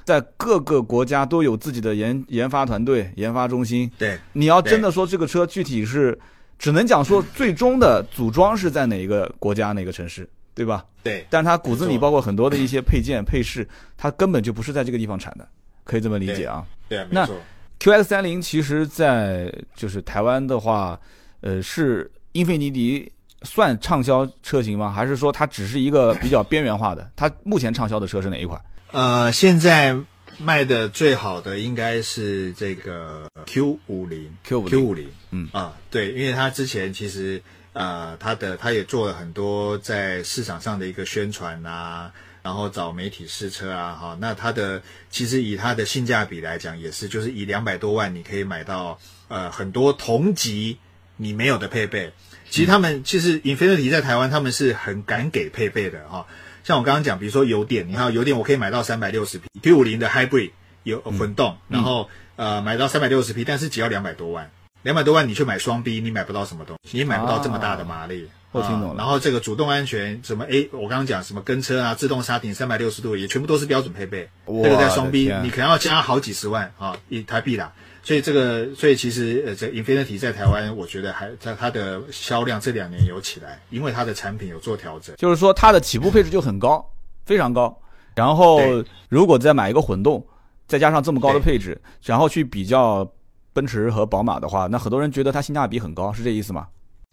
在各个国家都有自己的研研发团队、研发中心。对，你要真的说这个车具体是，只能讲说最终的组装是在哪一个国家、哪个城市，对吧？对。但它骨子里包括很多的一些配件、配饰，它根本就不是在这个地方产的，可以这么理解啊。对，没错。QX 三零其实，在就是台湾的话，呃，是英菲尼迪算畅销车型吗？还是说它只是一个比较边缘化的？它目前畅销的车是哪一款？呃，现在卖的最好的应该是这个 Q 五零，Q 五 Q 五零，嗯啊，对，因为它之前其实呃，它的它也做了很多在市场上的一个宣传啊。然后找媒体试车啊，哈，那它的其实以它的性价比来讲，也是就是以两百多万你可以买到呃很多同级你没有的配备。其实他们其实 Infinity 在台湾他们是很敢给配备的哈。像我刚刚讲，比如说油电，你看油电我可以买到三百六十匹 Q 五零的 Hybrid 有混动，然后呃买到三百六十匹，但是只要两百多万，两百多万你去买双 B，你买不到什么东西，你买不到这么大的马力。我听懂了。然后这个主动安全什么 A，我刚刚讲什么跟车啊、自动刹停、三百六十度也全部都是标准配备。这个在双 B 你可能要加好几十万啊，一台币啦。所以这个，所以其实呃，这 Infinity 在台湾，我觉得还在它的销量这两年有起来，因为它的产品有做调整。就是说它的起步配置就很高，非常高。然后如果再买一个混动，再加上这么高的配置，然后去比较奔驰和宝马的话，那很多人觉得它性价比很高，是这意思吗？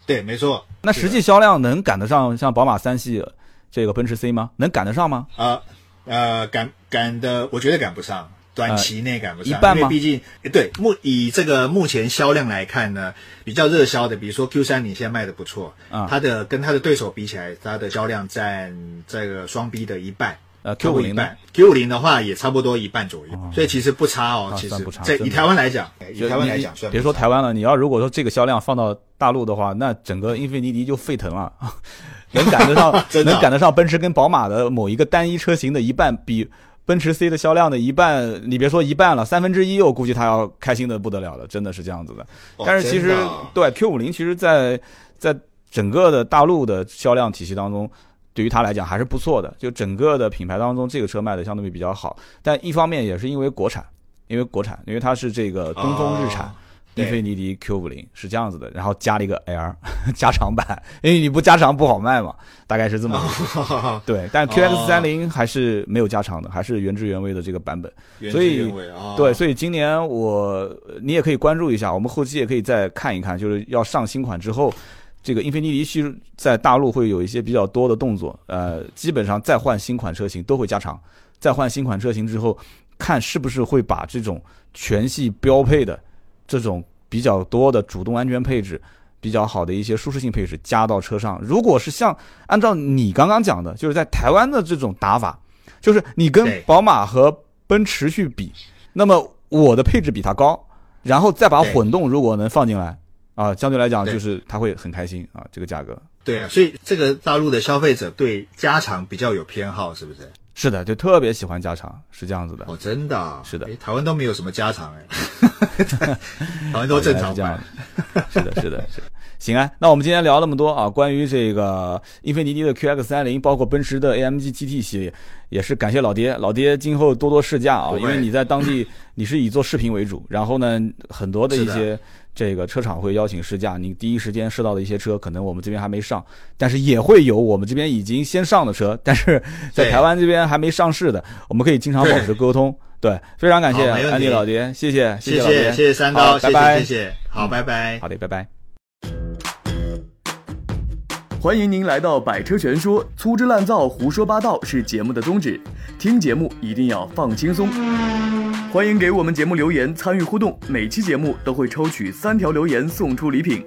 对，没错。那实际销量能赶得上像宝马三系这个奔驰 C 吗？能赶得上吗？啊，呃，赶赶的，我觉得赶不上，短期内赶不上，一半因为毕竟，对目以这个目前销量来看呢，比较热销的，比如说 Q 三，你现在卖的不错，啊，它的跟它的对手比起来，它的销量占这个双 B 的一半。呃，Q 五零，Q 五零的话也差不多一半左右，所以其实不差哦。其实不差。在以台湾来讲，以台湾来讲，别说台湾了，你要如果说这个销量放到大陆的话，那整个英菲尼迪就沸腾了，<laughs> 能赶得上，<laughs> 能赶得上奔驰跟宝马的某一个单一车型的一半，比奔驰 C 的销量的一半，你别说一半了，三分之一，我估计他要开心的不得了了，真的是这样子的。但是其实对 Q 五零，其实在在整个的大陆的销量体系当中。对于他来讲还是不错的，就整个的品牌当中，这个车卖的相对比较好。但一方面也是因为国产，因为国产，因为它是这个东风日产英菲尼迪 Q 五零是这样子的，然后加了一个 L <laughs> 加长版，因为你不加长不好卖嘛，大概是这么回事。对，但 QX 三零还是没有加长的，还是原汁原味的这个版本。所以对，所以今年我你也可以关注一下，我们后期也可以再看一看，就是要上新款之后。这个英菲尼迪其实在大陆会有一些比较多的动作，呃，基本上再换新款车型都会加长，再换新款车型之后，看是不是会把这种全系标配的这种比较多的主动安全配置、比较好的一些舒适性配置加到车上。如果是像按照你刚刚讲的，就是在台湾的这种打法，就是你跟宝马和奔驰去比，那么我的配置比它高，然后再把混动如果能放进来。啊，相对来讲就是他会很开心啊，这个价格。对啊，所以这个大陆的消费者对加长比较有偏好，是不是？是的，就特别喜欢加长，是这样子的。哦，真的？是的。台湾都没有什么加长哎，<laughs> 台湾都正常版。是的，是的，是的。行啊，那我们今天聊那么多啊，关于这个英菲尼迪的 QX 三零，包括奔驰的 AMG GT 系列，也是感谢老爹，老爹今后多多试驾啊，因为你在当地你是以做视频为主，然后呢，很多的一些。这个车厂会邀请试驾，你第一时间试到的一些车，可能我们这边还没上，但是也会有我们这边已经先上的车，但是在台湾这边还没上市的，我们可以经常保持沟通。对，非常感谢安迪老爹，谢谢，谢谢，谢谢三刀，拜拜，谢谢，好，拜拜，好的，拜拜。欢迎您来到《百车全说》，粗制滥造、胡说八道是节目的宗旨，听节目一定要放轻松。欢迎给我们节目留言参与互动，每期节目都会抽取三条留言送出礼品。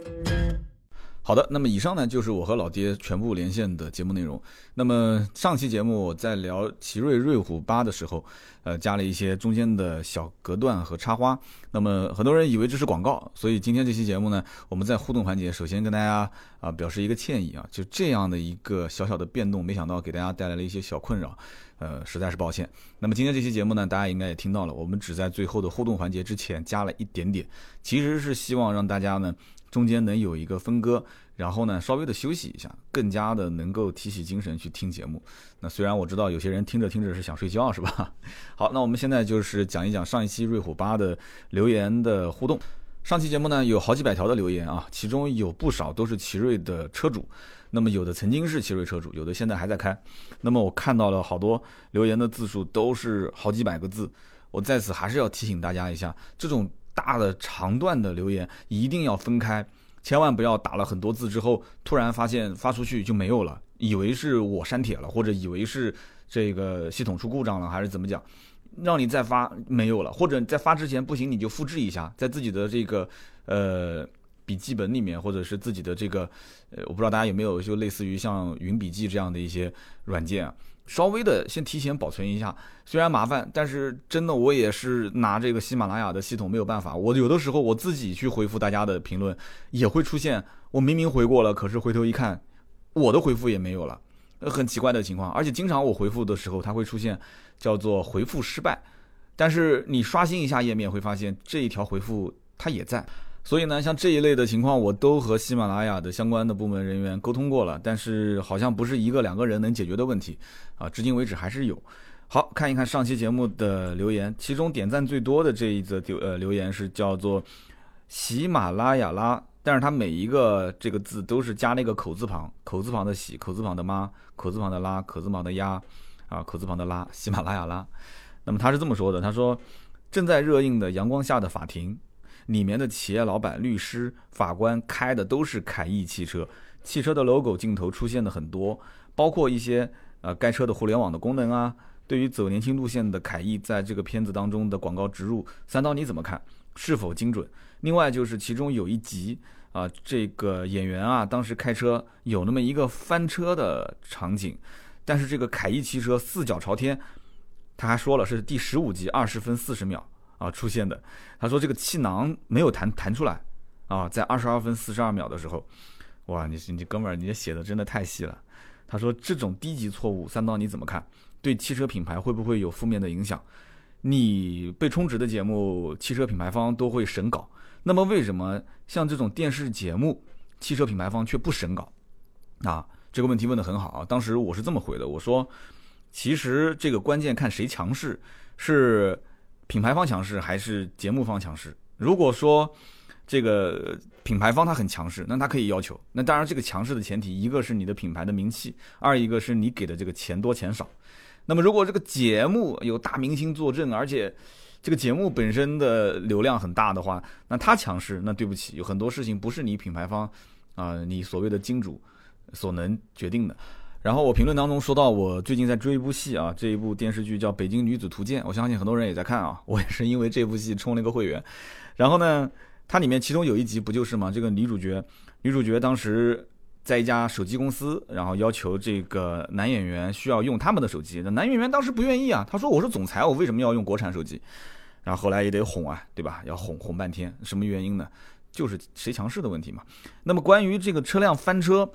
好的，那么以上呢就是我和老爹全部连线的节目内容。那么上期节目在聊奇瑞瑞虎八的时候，呃，加了一些中间的小隔断和插花。那么很多人以为这是广告，所以今天这期节目呢，我们在互动环节首先跟大家啊表示一个歉意啊，就这样的一个小小的变动，没想到给大家带来了一些小困扰。呃，实在是抱歉。那么今天这期节目呢，大家应该也听到了，我们只在最后的互动环节之前加了一点点，其实是希望让大家呢，中间能有一个分割，然后呢稍微的休息一下，更加的能够提起精神去听节目。那虽然我知道有些人听着听着是想睡觉，是吧？<laughs> 好，那我们现在就是讲一讲上一期瑞虎八的留言的互动。上期节目呢有好几百条的留言啊，其中有不少都是奇瑞的车主，那么有的曾经是奇瑞车主，有的现在还在开。那么我看到了好多留言的字数都是好几百个字，我在此还是要提醒大家一下，这种大的长段的留言一定要分开，千万不要打了很多字之后，突然发现发出去就没有了，以为是我删帖了，或者以为是这个系统出故障了，还是怎么讲。让你再发没有了，或者在发之前不行，你就复制一下，在自己的这个呃笔记本里面，或者是自己的这个呃，我不知道大家有没有就类似于像云笔记这样的一些软件啊，稍微的先提前保存一下。虽然麻烦，但是真的我也是拿这个喜马拉雅的系统没有办法。我有的时候我自己去回复大家的评论，也会出现我明明回过了，可是回头一看，我的回复也没有了。很奇怪的情况，而且经常我回复的时候，它会出现叫做回复失败，但是你刷新一下页面会发现这一条回复它也在，所以呢，像这一类的情况，我都和喜马拉雅的相关的部门人员沟通过了，但是好像不是一个两个人能解决的问题啊，至今为止还是有。好看一看上期节目的留言，其中点赞最多的这一则留呃留言是叫做喜马拉雅拉。但是它每一个这个字都是加那个口字旁，口字旁的喜，口字旁的妈，口字旁的拉，口字旁的鸭，啊，口字旁的拉，喜马拉雅拉。那么他是这么说的，他说，正在热映的《阳光下的法庭》里面的企业老板、律师、法官开的都是凯翼汽车，汽车的 logo 镜头出现的很多，包括一些呃该车的互联网的功能啊。对于走年轻路线的凯翼在这个片子当中的广告植入，三刀你怎么看？是否精准？另外就是其中有一集。啊，这个演员啊，当时开车有那么一个翻车的场景，但是这个凯翼汽车四脚朝天，他还说了是第十五集二十分四十秒啊出现的。他说这个气囊没有弹弹出来啊，在二十二分四十二秒的时候，哇，你你哥们儿，你写的真的太细了。他说这种低级错误，三刀你怎么看？对汽车品牌会不会有负面的影响？你被充值的节目，汽车品牌方都会审稿。那么为什么像这种电视节目，汽车品牌方却不审稿？啊，这个问题问得很好啊。当时我是这么回的，我说，其实这个关键看谁强势，是品牌方强势还是节目方强势。如果说这个品牌方他很强势，那他可以要求。那当然，这个强势的前提，一个是你的品牌的名气，二一个是你给的这个钱多钱少。那么如果这个节目有大明星坐镇，而且这个节目本身的流量很大的话，那他强势，那对不起，有很多事情不是你品牌方啊，你所谓的金主所能决定的。然后我评论当中说到，我最近在追一部戏啊，这一部电视剧叫《北京女子图鉴》，我相信很多人也在看啊，<laughs> 我也是因为这部戏充了一个会员。然后呢，它里面其中有一集不就是嘛，这个女主角，女主角当时。在一家手机公司，然后要求这个男演员需要用他们的手机，那男演员当时不愿意啊，他说我是总裁，我为什么要用国产手机？然后后来也得哄啊，对吧？要哄哄半天，什么原因呢？就是谁强势的问题嘛。那么关于这个车辆翻车，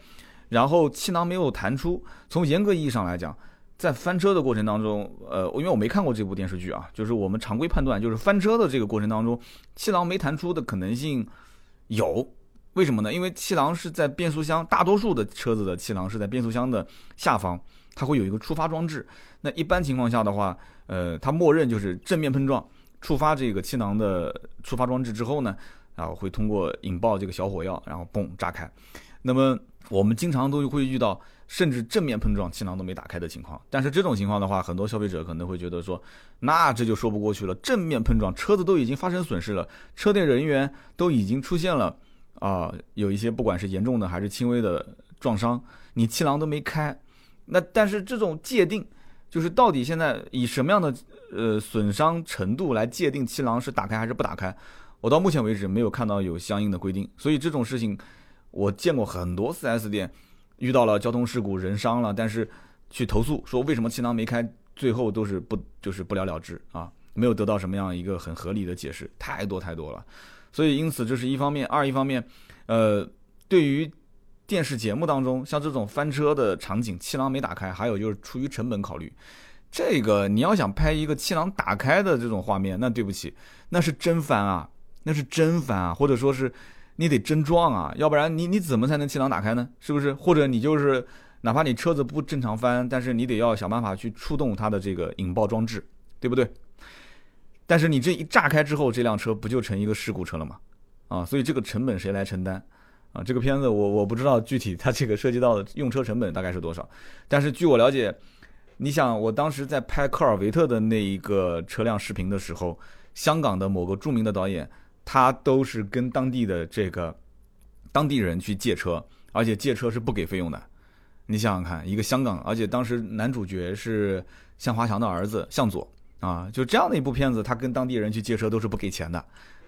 然后气囊没有弹出，从严格意义上来讲，在翻车的过程当中，呃，因为我没看过这部电视剧啊，就是我们常规判断，就是翻车的这个过程当中，气囊没弹出的可能性有。为什么呢？因为气囊是在变速箱，大多数的车子的气囊是在变速箱的下方，它会有一个触发装置。那一般情况下的话，呃，它默认就是正面碰撞触发这个气囊的触发装置之后呢，然后会通过引爆这个小火药，然后嘣炸开。那么我们经常都会遇到，甚至正面碰撞气囊都没打开的情况。但是这种情况的话，很多消费者可能会觉得说，那这就说不过去了。正面碰撞，车子都已经发生损失了，车内人员都已经出现了。啊，有一些不管是严重的还是轻微的撞伤，你气囊都没开，那但是这种界定，就是到底现在以什么样的呃损伤程度来界定气囊是打开还是不打开？我到目前为止没有看到有相应的规定，所以这种事情我见过很多 4S 店遇到了交通事故人伤了，但是去投诉说为什么气囊没开，最后都是不就是不了了之啊，没有得到什么样一个很合理的解释，太多太多了。所以，因此这是一方面，二一方面，呃，对于电视节目当中像这种翻车的场景，气囊没打开，还有就是出于成本考虑，这个你要想拍一个气囊打开的这种画面，那对不起，那是真翻啊，那是真翻啊，或者说是，你得真装啊，要不然你你怎么才能气囊打开呢？是不是？或者你就是哪怕你车子不正常翻，但是你得要想办法去触动它的这个引爆装置，对不对？但是你这一炸开之后，这辆车不就成一个事故车了吗？啊，所以这个成本谁来承担？啊，这个片子我我不知道具体它这个涉及到的用车成本大概是多少，但是据我了解，你想我当时在拍科尔维特的那一个车辆视频的时候，香港的某个著名的导演，他都是跟当地的这个当地人去借车，而且借车是不给费用的。你想想看，一个香港，而且当时男主角是向华强的儿子向佐啊，就这样的一部片子，他跟当地人去借车都是不给钱的，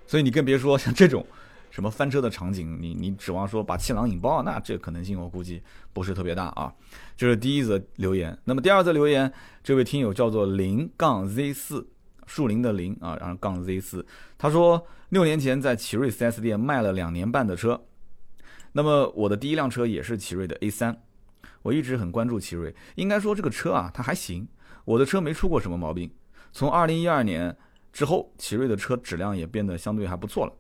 所以你更别说像这种。什么翻车的场景，你你指望说把气囊引爆，那这可能性我估计不是特别大啊。这是第一则留言。那么第二则留言，这位听友叫做零杠 Z 四，树林的林啊，然后杠 Z 四，他说六年前在奇瑞 4S 店卖了两年半的车。那么我的第一辆车也是奇瑞的 A 三，我一直很关注奇瑞，应该说这个车啊，它还行，我的车没出过什么毛病。从二零一二年之后，奇瑞的车质量也变得相对还不错了。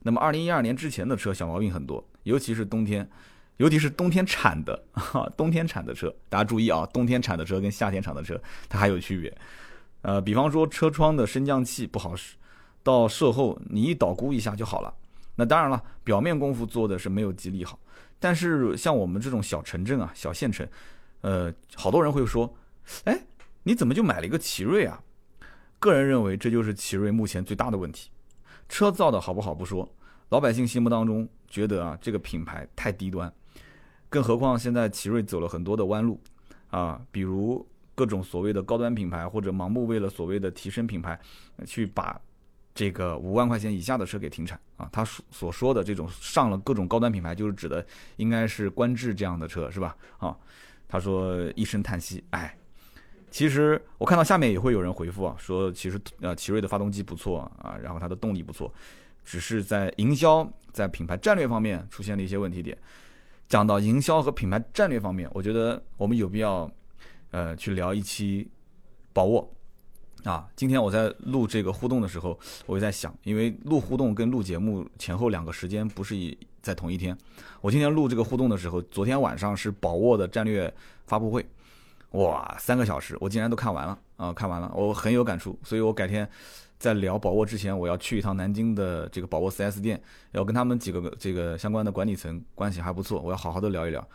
那么，二零一二年之前的车小毛病很多，尤其是冬天，尤其是冬天产的，冬天产的车，大家注意啊，冬天产的车跟夏天产的车它还有区别。呃，比方说车窗的升降器不好使，到售后你一捣鼓一下就好了。那当然了，表面功夫做的是没有吉利好。但是像我们这种小城镇啊、小县城，呃，好多人会说，哎，你怎么就买了一个奇瑞啊？个人认为，这就是奇瑞目前最大的问题。车造的好不好不说，老百姓心目当中觉得啊，这个品牌太低端，更何况现在奇瑞走了很多的弯路，啊，比如各种所谓的高端品牌，或者盲目为了所谓的提升品牌，去把这个五万块钱以下的车给停产啊。他所所说的这种上了各种高端品牌，就是指的应该是观致这样的车是吧？啊，他说一声叹息，哎。其实我看到下面也会有人回复啊，说其实呃奇瑞的发动机不错啊，然后它的动力不错，只是在营销在品牌战略方面出现了一些问题点。讲到营销和品牌战略方面，我觉得我们有必要呃去聊一期宝沃啊。今天我在录这个互动的时候，我就在想，因为录互动跟录节目前后两个时间不是以在同一天。我今天录这个互动的时候，昨天晚上是宝沃的战略发布会。哇，三个小时，我竟然都看完了啊！看完了，我很有感触，所以我改天在聊宝沃之前，我要去一趟南京的这个宝沃 4S 店，要跟他们几个这个相关的管理层关系还不错，我要好好的聊一聊，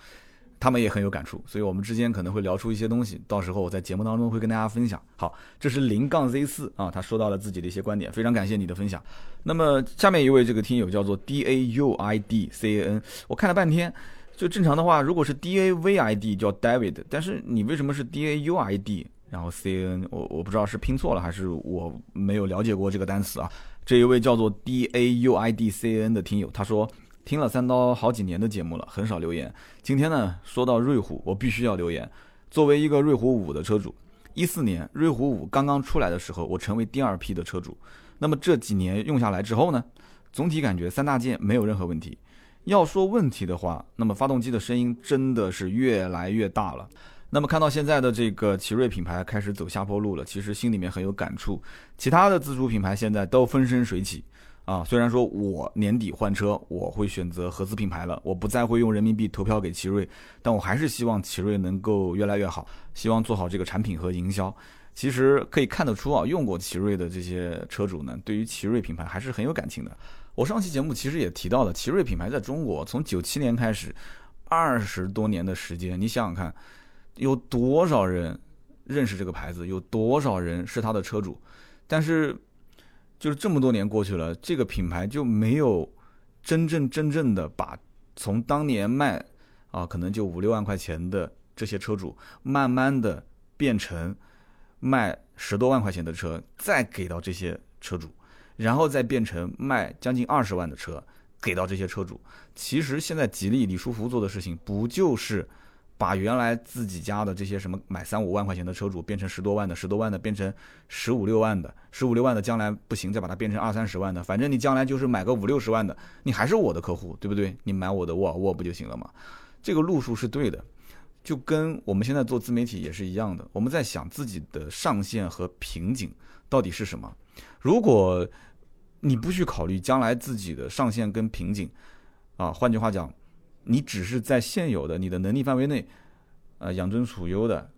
他们也很有感触，所以我们之间可能会聊出一些东西，到时候我在节目当中会跟大家分享。好，这是零杠 Z 四啊，他说到了自己的一些观点，非常感谢你的分享。那么下面一位这个听友叫做 D A U I D C A N，我看了半天。就正常的话，如果是 D A V I D 叫 David，但是你为什么是 D A U I D，然后 C N，我我不知道是拼错了还是我没有了解过这个单词啊。这一位叫做 D A U I D C N 的听友，他说听了三刀好几年的节目了，很少留言。今天呢，说到瑞虎，我必须要留言。作为一个瑞虎五的车主，一四年瑞虎五刚刚出来的时候，我成为第二批的车主。那么这几年用下来之后呢，总体感觉三大件没有任何问题。要说问题的话，那么发动机的声音真的是越来越大了。那么看到现在的这个奇瑞品牌开始走下坡路了，其实心里面很有感触。其他的自主品牌现在都风生水起啊。虽然说我年底换车，我会选择合资品牌了，我不再会用人民币投票给奇瑞，但我还是希望奇瑞能够越来越好，希望做好这个产品和营销。其实可以看得出啊，用过奇瑞的这些车主呢，对于奇瑞品牌还是很有感情的。我上期节目其实也提到了，奇瑞品牌在中国从九七年开始，二十多年的时间，你想想看，有多少人认识这个牌子，有多少人是他的车主，但是就是这么多年过去了，这个品牌就没有真正真正的把从当年卖啊可能就五六万块钱的这些车主，慢慢的变成卖十多万块钱的车，再给到这些车主。然后再变成卖将近二十万的车给到这些车主。其实现在吉利李书福做的事情，不就是把原来自己家的这些什么买三五万块钱的车主变成十多万的，十多万的变成十五六万的，十五六万的将来不行再把它变成二三十万的，反正你将来就是买个五六十万的，你还是我的客户，对不对？你买我的沃尔沃不就行了吗？这个路数是对的，就跟我们现在做自媒体也是一样的。我们在想自己的上限和瓶颈到底是什么？如果你不去考虑将来自己的上限跟瓶颈，啊，换句话讲，你只是在现有的你的能力范围内，呃，养尊处优的，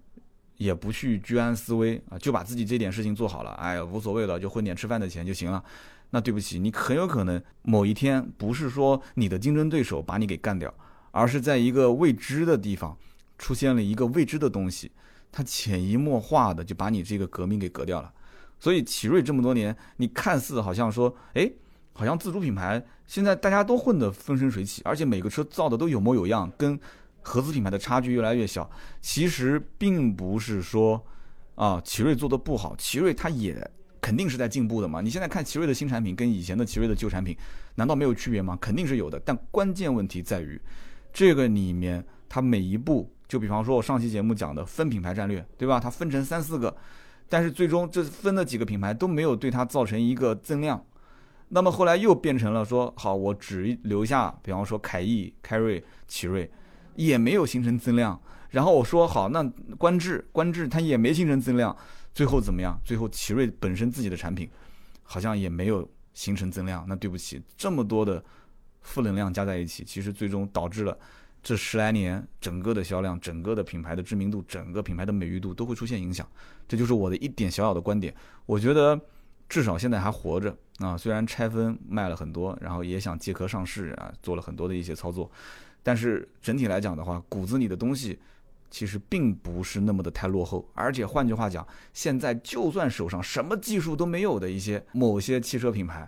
也不去居安思危啊，就把自己这点事情做好了，哎呀，无所谓了，就混点吃饭的钱就行了。那对不起，你很有可能某一天不是说你的竞争对手把你给干掉，而是在一个未知的地方出现了一个未知的东西，它潜移默化的就把你这个革命给革掉了。所以奇瑞这么多年，你看似好像说，哎，好像自主品牌现在大家都混得风生水起，而且每个车造的都有模有样，跟合资品牌的差距越来越小。其实并不是说啊，奇瑞做的不好，奇瑞它也。肯定是在进步的嘛？你现在看奇瑞的新产品跟以前的奇瑞的旧产品，难道没有区别吗？肯定是有的。但关键问题在于，这个里面它每一步，就比方说我上期节目讲的分品牌战略，对吧？它分成三四个，但是最终这分的几个品牌都没有对它造成一个增量。那么后来又变成了说，好，我只留下，比方说凯翼、凯瑞、奇瑞，也没有形成增量。然后我说好，那观致、观致它也没形成增量。最后怎么样？最后奇瑞本身自己的产品好像也没有形成增量。那对不起，这么多的负能量加在一起，其实最终导致了这十来年整个的销量、整个的品牌的知名度、整个品牌的美誉度都会出现影响。这就是我的一点小小的观点。我觉得至少现在还活着啊，虽然拆分卖了很多，然后也想借壳上市啊，做了很多的一些操作，但是整体来讲的话，骨子里的东西。其实并不是那么的太落后，而且换句话讲，现在就算手上什么技术都没有的一些某些汽车品牌，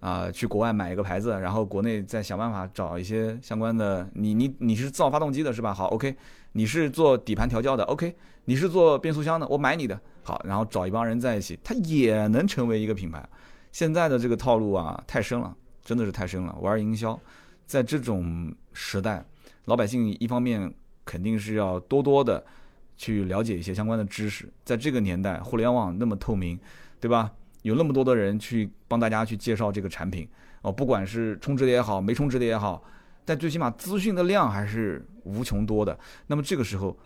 啊，去国外买一个牌子，然后国内再想办法找一些相关的，你你你是造发动机的是吧？好，OK，你是做底盘调教的，OK，你是做变速箱的，我买你的，好，然后找一帮人在一起，它也能成为一个品牌。现在的这个套路啊，太深了，真的是太深了。玩营销，在这种时代，老百姓一方面。肯定是要多多的去了解一些相关的知识，在这个年代，互联网那么透明，对吧？有那么多的人去帮大家去介绍这个产品哦，不管是充值的也好，没充值的也好，但最起码资讯的量还是无穷多的。那么这个时候，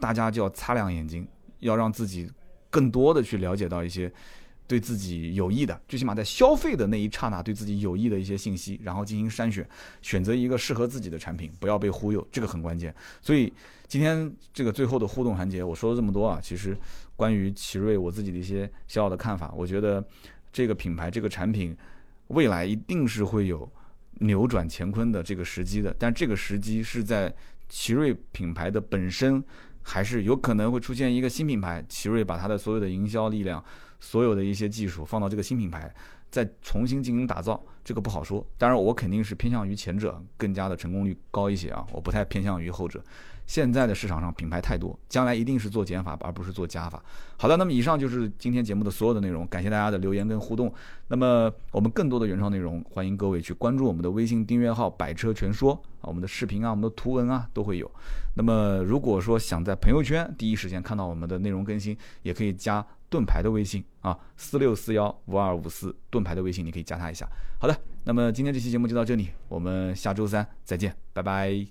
大家就要擦亮眼睛，要让自己更多的去了解到一些。对自己有益的，最起码在消费的那一刹那，对自己有益的一些信息，然后进行筛选，选择一个适合自己的产品，不要被忽悠，这个很关键。所以今天这个最后的互动环节，我说了这么多啊，其实关于奇瑞我自己的一些小小的看法，我觉得这个品牌、这个产品未来一定是会有扭转乾坤的这个时机的，但这个时机是在奇瑞品牌的本身，还是有可能会出现一个新品牌，奇瑞把它的所有的营销力量。所有的一些技术放到这个新品牌，再重新进行打造，这个不好说。当然，我肯定是偏向于前者，更加的成功率高一些啊，我不太偏向于后者。现在的市场上品牌太多，将来一定是做减法而不是做加法。好的，那么以上就是今天节目的所有的内容，感谢大家的留言跟互动。那么我们更多的原创内容，欢迎各位去关注我们的微信订阅号“百车全说”啊，我们的视频啊，我们的图文啊都会有。那么如果说想在朋友圈第一时间看到我们的内容更新，也可以加。盾牌的微信啊，四六四幺五二五四，盾牌的微信你可以加他一下。好的，那么今天这期节目就到这里，我们下周三再见，拜拜。